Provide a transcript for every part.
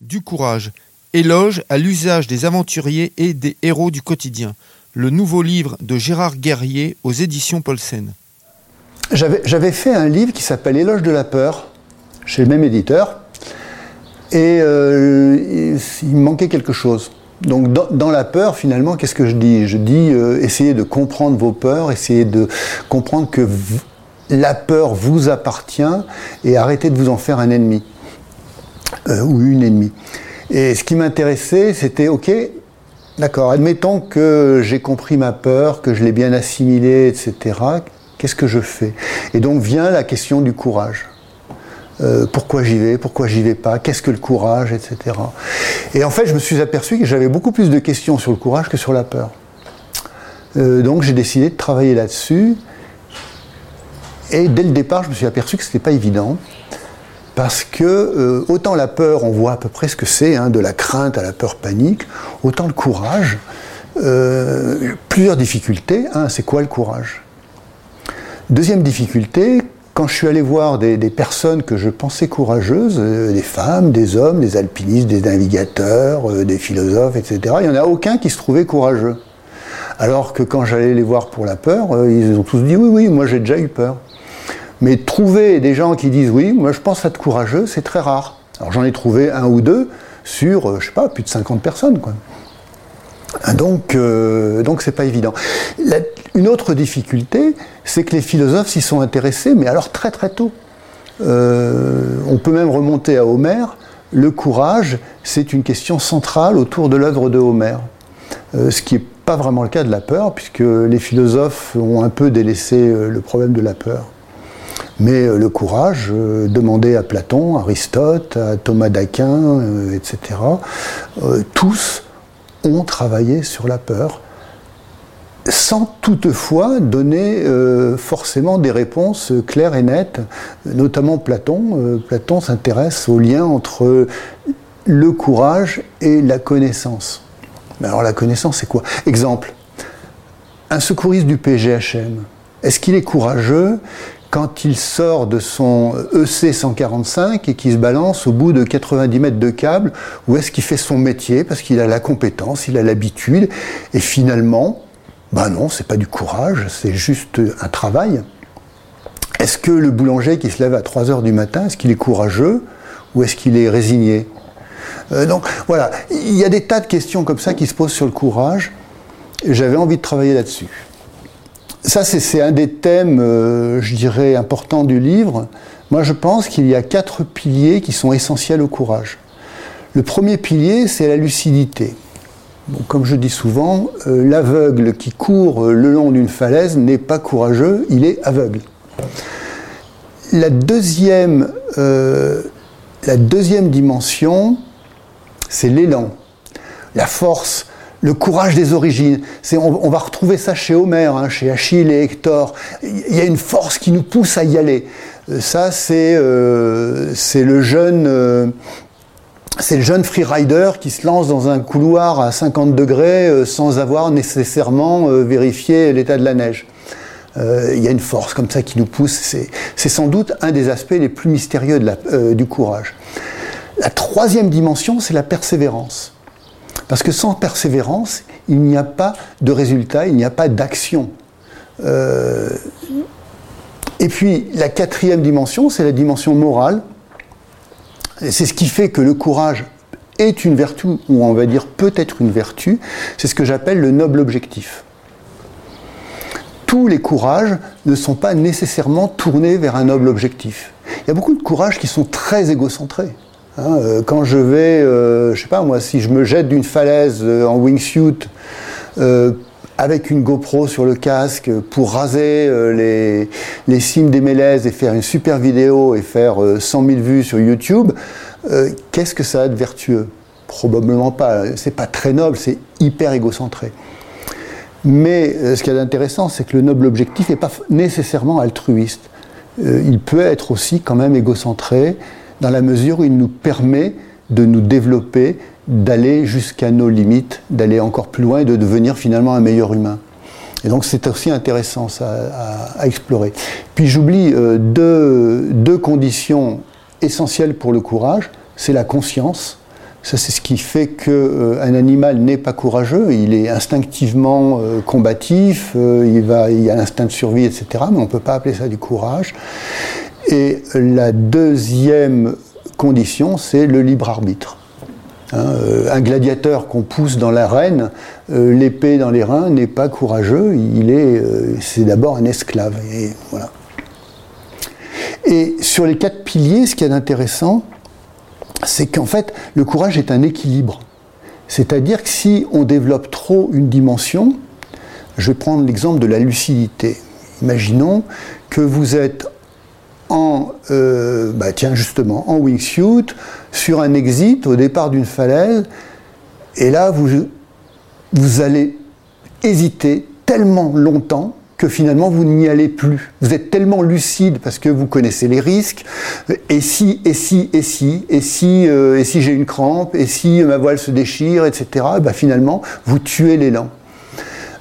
Du courage. Éloge à l'usage des aventuriers et des héros du quotidien. Le nouveau livre de Gérard Guerrier aux éditions Paulsen. J'avais fait un livre qui s'appelle Éloge de la peur, chez le même éditeur, et euh, il manquait quelque chose. Donc dans, la peur, finalement, qu'est-ce que je dis? Je dis euh, essayez de comprendre vos peurs, essayez de comprendre que la peur vous appartient et arrêtez de vous en faire un ennemi euh, ou une ennemie. Et ce qui m'intéressait, c'était ok, d'accord, admettons que j'ai compris ma peur, que je l'ai bien assimilée, etc. Qu'est-ce que je fais? Et donc vient la question du courage. Euh, pourquoi j'y vais, pourquoi j'y vais pas, qu'est-ce que le courage, etc. Et en fait, je me suis aperçu que j'avais beaucoup plus de questions sur le courage que sur la peur. Euh, donc j'ai décidé de travailler là-dessus. Et dès le départ, je me suis aperçu que ce n'était pas évident. Parce que euh, autant la peur, on voit à peu près ce que c'est, hein, de la crainte à la peur panique, autant le courage, plusieurs difficultés. Un, c'est quoi le courage? Deuxième difficulté, quand je suis allé voir des, personnes que je pensais courageuses, euh, des femmes, des hommes, des alpinistes, des navigateurs, euh, des philosophes, etc., il n'y en a aucun qui se trouvait courageux. Alors que quand j'allais les voir pour la peur, euh, ils ont tous dit oui, oui, moi j'ai déjà eu peur. Mais trouver des gens qui disent oui, moi je pense être courageux, c'est très rare. Alors j'en ai trouvé un ou deux sur, je sais pas, plus de 50 personnes. Quoi. Donc, euh, donc c'est pas évident. une autre difficulté, c'est que les philosophes s'y sont intéressés, mais alors très très tôt. Euh, on peut même remonter à Homère. Le courage, c'est une question centrale autour de l'œuvre de Homère. Euh, ce qui n'est pas vraiment le cas de la peur, puisque les philosophes ont un peu délaissé le problème de la peur. Mais le courage, demandé à Platon, Aristote, à Thomas d'Aquin, etc., tous ont travaillé sur la peur, sans toutefois donner euh, forcément des réponses claires et nettes, notamment Platon. Euh, Platon s'intéresse au lien entre le courage et la connaissance. Alors la connaissance, c'est quoi? Exemple, un secouriste du PGHM, est-ce qu'il est courageux? Quand il sort de son EC 145 et qu'il se balance au bout de 90 mètres de câble, où est-ce qu'il fait son métier? Parce qu'il a la compétence, il a l'habitude, et finalement, ben non, c'est pas du courage, c'est juste un travail. Est-ce que le boulanger qui se lève à 3 heures du matin, est-ce qu'il est courageux ou est-ce qu'il est résigné? Euh, Donc voilà, il y a des tas de questions comme ça qui se posent sur le courage. J'avais envie de travailler là-dessus ça, c'est un des thèmes, euh, je dirais, importants du livre. Moi, je pense qu'il y a quatre piliers qui sont essentiels au courage. Le premier pilier, c'est la lucidité. comme je dis souvent, euh, l'aveugle qui court euh, le long d'une falaise n'est pas courageux, il est aveugle. La deuxième, la deuxième dimension, c'est l'élan, la force, le courage des origines. On, va retrouver ça chez Homère, hein, chez Achille et Hector. Il y a une force qui nous pousse à y aller. Euh, ça, c'est euh, le jeune. Euh, c'est le jeune freerider qui se lance dans un couloir à 50 degrés sans avoir nécessairement vérifié l'état de la neige. Il y a une force comme ça qui nous pousse. C'est sans doute un des aspects les plus mystérieux du courage. La troisième dimension, c'est la persévérance. Parce que sans persévérance, il n'y a pas de résultat, il n'y a pas d'action. Euh, et puis la quatrième dimension, c'est la dimension morale. C'est ce qui fait que le courage est une vertu, ou on va dire peut-être une vertu, c'est ce que j'appelle le noble objectif. Tous les courages ne sont pas nécessairement tournés vers un noble objectif. Il y a beaucoup de courages qui sont très égocentrés. Hein, euh, quand je vais, euh, je sais pas moi, si je me jette d'une falaise euh, en wingsuit avec une GoPro sur le casque pour raser les, les, cimes des mélèzes et faire une super vidéo et faire 100 000 vues sur YouTube, qu'est-ce que ça a de vertueux? Probablement pas. C'est pas très noble, c'est hyper égocentré. Mais ce qui est intéressant, c'est que le noble objectif n'est pas nécessairement altruiste. il peut être aussi quand même égocentré dans la mesure où il nous permet de nous développer, d'aller jusqu'à nos limites, d'aller encore plus loin et de devenir finalement un meilleur humain. Et donc c'est aussi intéressant ça, à, explorer. Puis j'oublie euh, deux, deux, conditions essentielles pour le courage, c'est la conscience. Ça, c'est ce qui fait qu'un animal n'est pas courageux. Il est instinctivement combatif, il, va, il a l'instinct de survie, etc. Mais on ne peut pas appeler ça du courage. Et la deuxième condition, c'est le libre arbitre. Hein, euh, un gladiateur qu'on pousse dans l'arène, euh, l'épée dans les reins, n'est pas courageux, il est, euh, c'est d'abord un esclave. Et, voilà. et sur les quatre piliers, ce qui est intéressant, c'est qu'en fait, le courage est un équilibre. C'est-à-dire que si on développe trop une dimension, je vais prendre l'exemple de la lucidité. Imaginons que vous êtes en, euh, bah tiens justement, en wingsuit, sur un exit au départ d'une falaise, et là vous, vous allez hésiter tellement longtemps que finalement vous n'y allez plus. Vous êtes tellement lucide parce que vous connaissez les risques. Et si, et si, et si, et si, euh, et si j'ai une crampe, et si ma voile se déchire, etc. Bah finalement, vous tuez l'élan.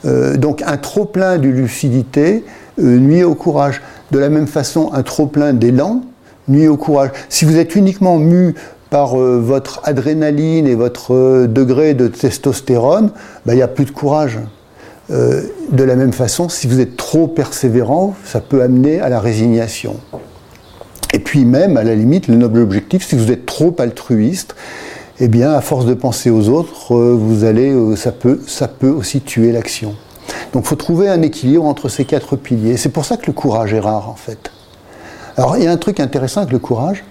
Euh, donc un trop plein de lucidité nuit au courage. De la même façon, un trop-plein d'élan nuit au courage. Si vous êtes uniquement mu par euh, votre adrénaline et votre euh, degré de testostérone, bah, il n'y a plus de courage. Euh, de la même façon, si vous êtes trop persévérant, ça peut amener à la résignation. Et puis même, à la limite, le noble objectif, si vous êtes trop altruiste, eh bien, à force de penser aux autres, vous allez, ça, peut, ça peut aussi tuer l'action. Donc il faut trouver un équilibre entre ces quatre piliers. C'est pour ça que le courage est rare en fait. Alors il y a un truc intéressant avec le courage,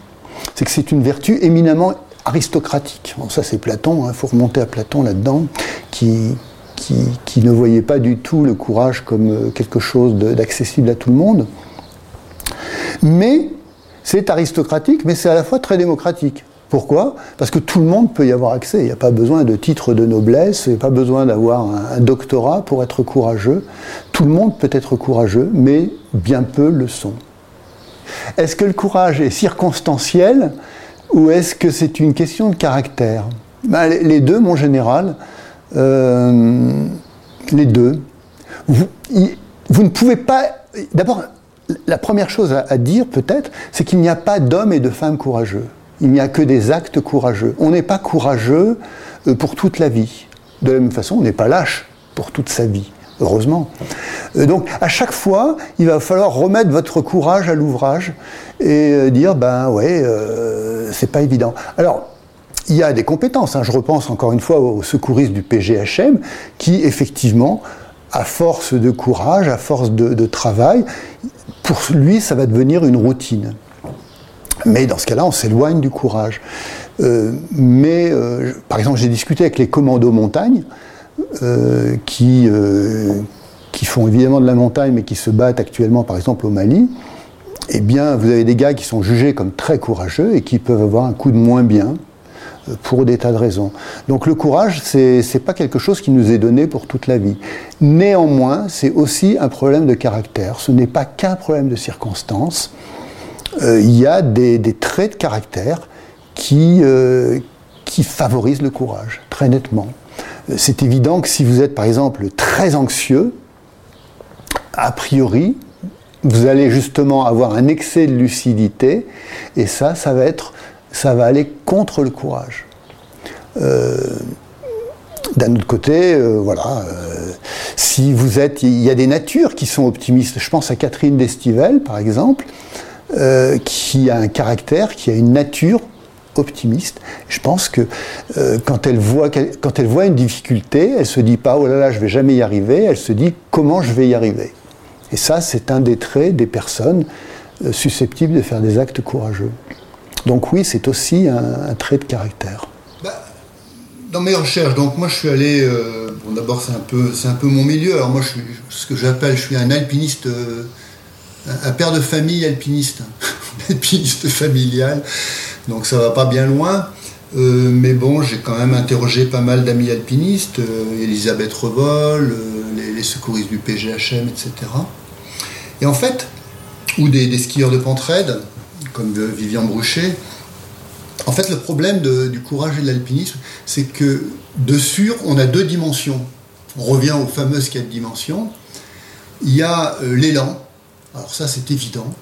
c'est que c'est une vertu éminemment aristocratique. Bon, ça c'est Platon, il hein. faut remonter à Platon là-dedans, qui, qui, ne voyait pas du tout le courage comme euh, quelque chose d'accessible à tout le monde. Mais c'est aristocratique, mais c'est à la fois très démocratique. Pourquoi? Parce que tout le monde peut y avoir accès. Il n'y a pas besoin de titre de noblesse, il n'y a pas besoin d'avoir un, doctorat pour être courageux. Tout le monde peut être courageux, mais bien peu le sont. Est-ce que le courage est circonstanciel ou est-ce que c'est une question de caractère? Ben, Les deux, mon général. Euh, les deux. Vous, ne pouvez pas. D'abord, la première chose à dire, peut-être, c'est qu'il n'y a pas d'hommes et de femmes courageux. Il n'y a que des actes courageux. On n'est pas courageux euh, pour toute la vie. De la même façon, on n'est pas lâche pour toute sa vie, heureusement. Euh, donc, à chaque fois, il va falloir remettre votre courage à l'ouvrage et euh, dire, ben ouais, c'est pas évident. Alors, il y a des compétences. Hein. Je repense encore une fois aux secouristes du PGHM qui, effectivement, à force de courage, à force de travail, pour lui, ça va devenir une routine. Mais dans ce cas-là, on s'éloigne du courage. Euh, mais, euh, par exemple, j'ai discuté avec les commandos montagne, euh, qui, qui font évidemment de la montagne, mais qui se battent actuellement, par exemple, au Mali. Eh bien, vous avez des gars qui sont jugés comme très courageux et qui peuvent avoir un coup de moins bien pour des tas de raisons. Donc le courage, c'est n'est pas quelque chose qui nous est donné pour toute la vie. Néanmoins, c'est aussi un problème de caractère. Ce n'est pas qu'un problème de circonstances. Euh, il y a des, traits de caractère qui, euh, qui favorisent le courage, très nettement. Euh, c'est évident que si vous êtes par exemple très anxieux, a priori, vous allez justement avoir un excès de lucidité, et ça, ça va être, ça va aller contre le courage. D'un autre côté, voilà, si vous êtes, il y a des natures qui sont optimistes. Je pense à Catherine Destivelle, par exemple, euh, qui a un caractère, qui a une nature optimiste. Je pense que euh, quand, elle voit, quand elle voit une difficulté, elle se dit pas oh là là, je vais jamais y arriver, elle se dit comment je vais y arriver? Et ça, c'est un des traits des personnes euh, susceptibles de faire des actes courageux. Donc oui, c'est aussi un, trait de caractère. Bah, dans mes recherches, donc moi je suis allé, bon d'abord c'est un peu, c'est un peu mon milieu. Alors moi je suis ce que j'appelle, je suis un alpiniste un père de famille alpiniste, alpiniste familial, donc ça va pas bien loin. Euh, mais bon, j'ai quand même interrogé pas mal d'amis alpinistes, euh, Elisabeth Revol, euh, les, secouristes du PGHM, etc. Et en fait, ou des, skieurs de pentraide, comme Vivian Bruchet. En fait, le problème du courage et de l'alpinisme, c'est que de sûr, on a deux dimensions. On revient aux fameuses quatre dimensions. Il y a l'élan, alors ça c'est évident.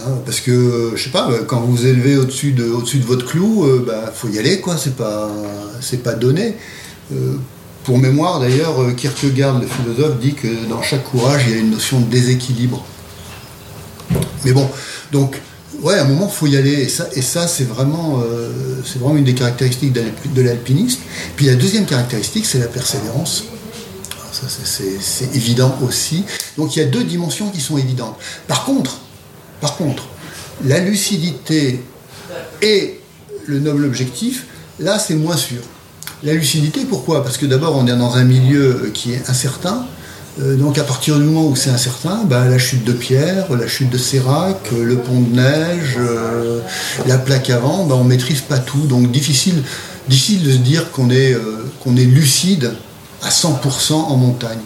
Hein, parce que, je sais pas, quand vous vous élevez au-dessus de, au de votre clou, il bah, faut y aller, quoi, c'est pas, pas donné. pour mémoire, d'ailleurs, Kierkegaard, le philosophe, dit que dans chaque courage, il y a une notion de déséquilibre. Mais bon, donc, ouais, à un moment, il faut y aller. Et ça, c'est vraiment, euh, c'est vraiment une des caractéristiques de l'alpiniste. Puis la deuxième caractéristique, c'est la persévérance. C'est évident aussi. Donc il y a deux dimensions qui sont évidentes. Par contre, par contre, la lucidité et le noble objectif, là, c'est moins sûr. La lucidité, pourquoi? Parce que d'abord, on est dans un milieu qui est incertain. Euh, donc à partir du moment où c'est incertain, bah, la chute de pierre, la chute de sérac, euh, le pont de neige, euh, la plaque avant, bah, on ne maîtrise pas tout. Donc difficile, difficile de se dire qu'on est, qu'on est lucide à 100% en montagne.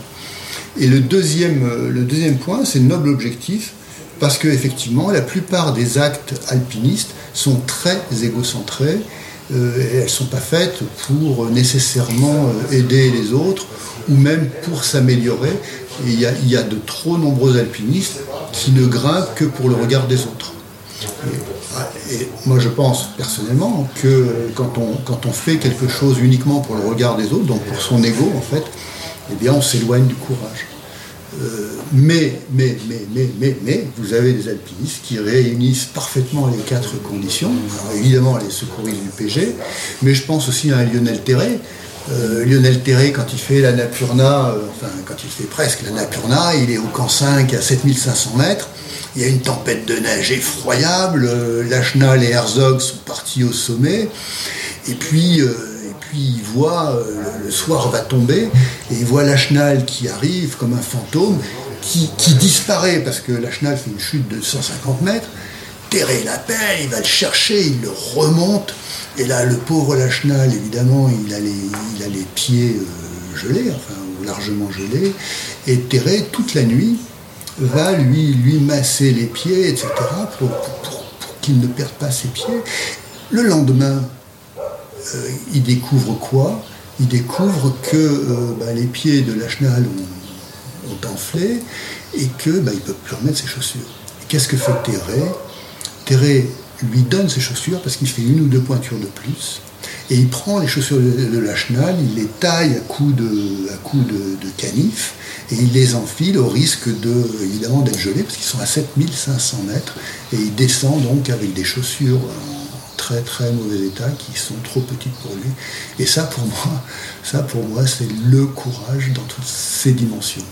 Et le deuxième, deuxième point, c'est le noble objectif, parce qu'effectivement, la plupart des actes alpinistes sont très égocentrés. et elles ne sont pas faites pour nécessairement aider les autres ou même pour s'améliorer. Il y, a, de trop nombreux alpinistes qui ne grimpent que pour le regard des autres. Moi je pense personnellement que quand on, fait quelque chose uniquement pour le regard des autres, donc pour son ego en fait, eh bien on s'éloigne du courage. Euh, mais, mais, mais, mais, mais, mais, vous avez des alpinistes qui réunissent parfaitement les quatre conditions. évidemment, les secouristes du PG, mais je pense aussi à Lionel Terré, euh, Lionel Terré, quand il fait la Napurna, euh, enfin quand il fait presque la Napurna, il est au camp 5 à 7500 mètres. Il y a une tempête de neige effroyable. Euh, Lachenal et Herzog sont partis au sommet. Et puis, puis il voit, le soir va tomber, et il voit Lachenal qui arrive comme un fantôme, qui, disparaît parce que Lachenal fait une chute de 150 mètres. Terré l'appelle, il va le chercher, il le remonte. Et là, le pauvre Lachenal, évidemment, il a les, pieds euh, gelés, enfin, largement gelés. Et Terré, toute la nuit, va lui, lui masser les pieds, etc., pour, qu'il ne perde pas ses pieds. Le lendemain, euh, il découvre quoi? Il découvre que euh, bah, les pieds de Lachenal ont, ont, enflé et que bah, ne peut plus remettre ses chaussures. Qu'est-ce que fait Terré Terré lui donne ses chaussures parce qu'il fait une ou deux pointures de plus. Et il prend les chaussures de, la chenal, il les taille à coups de, de, canif et il les enfile au risque de, évidemment d'être gelé parce qu'ils sont à 7500 mètres et il descend donc avec des chaussures en très très mauvais état qui sont trop petites pour lui. Et ça pour moi, ça pour moi c'est le courage dans toutes ses dimensions.